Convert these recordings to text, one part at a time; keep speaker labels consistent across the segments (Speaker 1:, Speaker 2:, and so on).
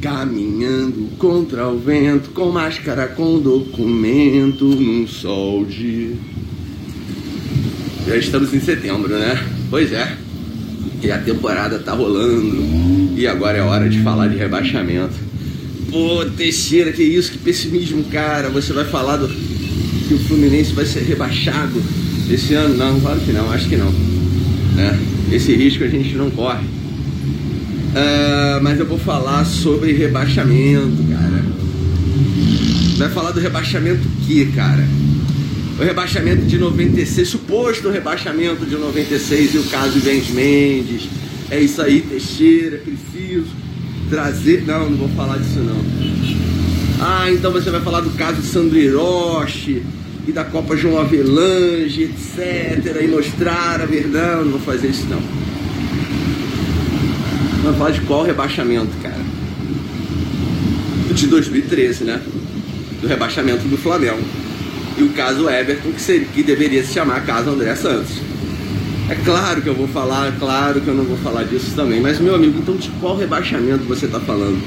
Speaker 1: Caminhando contra o vento, com máscara, com documento, num sol de. Já estamos em setembro, né? Pois é. E a temporada tá rolando. E agora é hora de falar de rebaixamento. Pô, Teixeira, que isso, que pessimismo, cara. Você vai falar do, que o Fluminense vai ser rebaixado esse ano? Não, claro que não, acho que não. Né? Esse risco a gente não corre. Uh, mas eu vou falar sobre rebaixamento, cara. Vai falar do rebaixamento que, cara? O rebaixamento de 96, suposto rebaixamento de 96 e o caso Ivens Mendes. É isso aí, Teixeira, preciso trazer. Não, não vou falar disso não. Ah, então você vai falar do caso Sandro Hiroshi e da Copa João Avelange, etc. E mostrar a verdade. Não, não vou fazer isso não. Vamos falar de qual rebaixamento, cara? De 2013, né? Do rebaixamento do Flamengo. E o caso Everton, que, seria, que deveria se chamar caso André Santos. É claro que eu vou falar, é claro que eu não vou falar disso também. Mas, meu amigo, então de qual rebaixamento você está falando?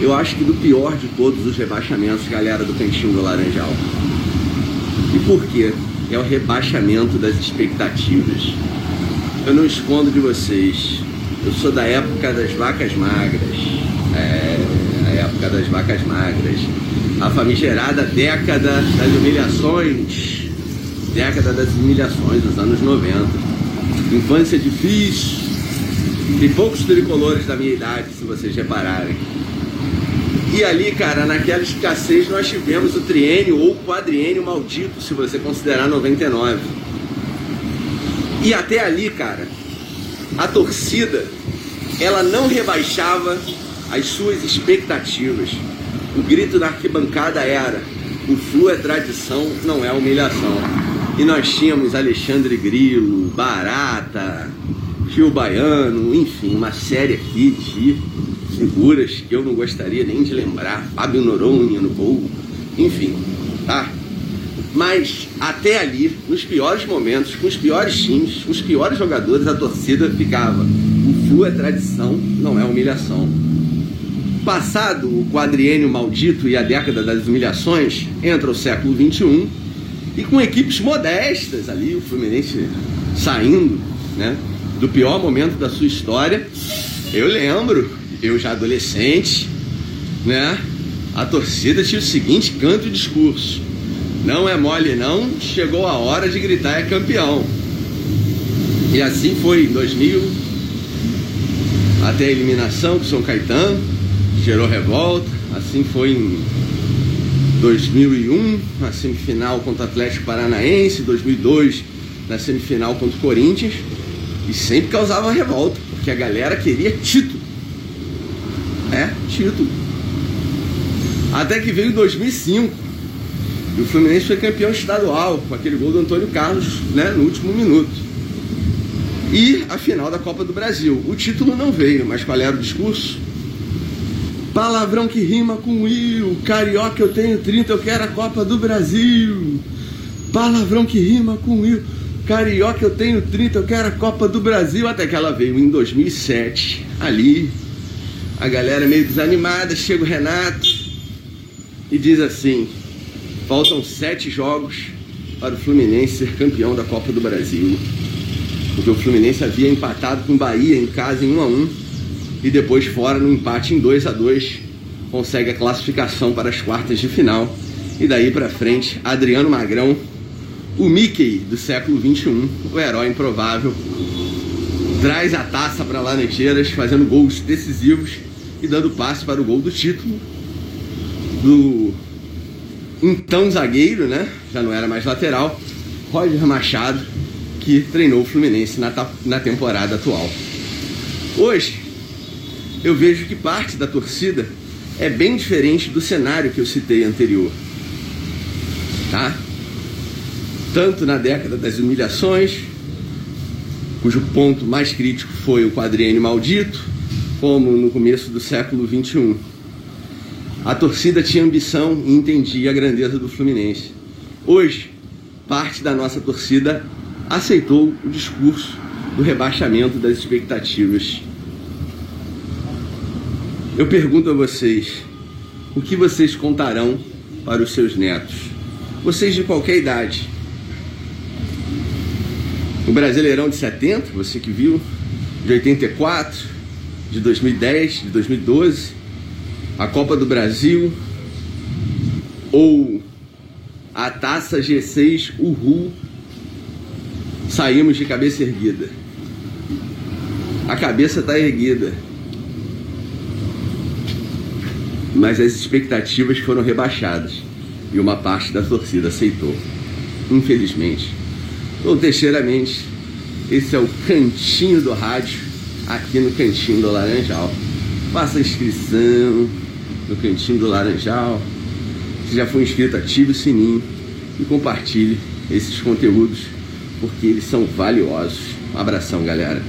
Speaker 1: Eu acho que do pior de todos os rebaixamentos, galera do Cantinho do Laranjal. E por quê? É o rebaixamento das expectativas. Eu não escondo de vocês. Eu sou da época das vacas magras. É, a época das vacas magras. A famigerada década das humilhações. Década das humilhações dos anos 90. Infância difícil. Tem poucos tricolores da minha idade, se vocês repararem. E ali, cara, naquela escassez nós tivemos o triênio ou quadriênio maldito, se você considerar 99. E até ali, cara, a torcida ela não rebaixava as suas expectativas. O grito da arquibancada era: o Flu é tradição, não é humilhação. E nós tínhamos Alexandre Grilo, Barata, Gil Baiano, enfim, uma série aqui de figuras que eu não gostaria nem de lembrar. Fábio Noronha no gol, enfim, tá? Mas até ali, nos piores momentos, com os piores times, com os piores jogadores, a torcida ficava. O Flu é tradição, não é humilhação. Passado o quadriênio maldito e a década das humilhações, entra o século XXI e com equipes modestas ali, o Fluminense saindo né, do pior momento da sua história. Eu lembro, eu já adolescente, né, a torcida tinha o seguinte canto e discurso não é mole não, chegou a hora de gritar é campeão. E assim foi em 2000, até a eliminação do São Caetano, gerou revolta. Assim foi em 2001, na semifinal contra o Atlético Paranaense, 2002, na semifinal contra o Corinthians. E sempre causava revolta, porque a galera queria título. É, título. Até que veio 2005 e o Fluminense foi campeão estadual com aquele gol do Antônio Carlos né, no último minuto. E a final da Copa do Brasil. O título não veio, mas qual era o discurso? Palavrão que rima com Will. Carioca eu tenho 30, eu quero a Copa do Brasil. Palavrão que rima com Will. Carioca eu tenho 30, eu quero a Copa do Brasil. Até que ela veio em 2007. Ali, a galera meio desanimada. Chega o Renato e diz assim: Faltam sete jogos para o Fluminense ser campeão da Copa do Brasil. Porque o Fluminense havia empatado com o Bahia em casa em 1 a 1 e depois fora no empate em 2 a 2 consegue a classificação para as quartas de final. E daí para frente, Adriano Magrão, o Mickey do século 21, o herói improvável, traz a taça para Laranjeiras, fazendo gols decisivos e dando passe para o gol do título do então zagueiro, né? Já não era mais lateral, Roger Machado, que treinou o Fluminense na, na temporada atual. Hoje, eu vejo que parte da torcida é bem diferente do cenário que eu citei anterior. Tá? Tanto na década das humilhações, cujo ponto mais crítico foi o quadriênio maldito, como no começo do século XXI. A torcida tinha ambição e entendia a grandeza do Fluminense. Hoje, parte da nossa torcida aceitou o discurso do rebaixamento das expectativas. Eu pergunto a vocês: o que vocês contarão para os seus netos? Vocês de qualquer idade. O Brasileirão de 70, você que viu, de 84, de 2010, de 2012, a Copa do Brasil ou a Taça G6 Uhul, saímos de cabeça erguida. A cabeça está erguida. Mas as expectativas foram rebaixadas e uma parte da torcida aceitou. Infelizmente. Ou terceiramente, esse é o cantinho do rádio, aqui no cantinho do Laranjal. Faça a inscrição no cantinho do Laranjal. Se já for inscrito, ative o sininho e compartilhe esses conteúdos porque eles são valiosos. Um abração, galera.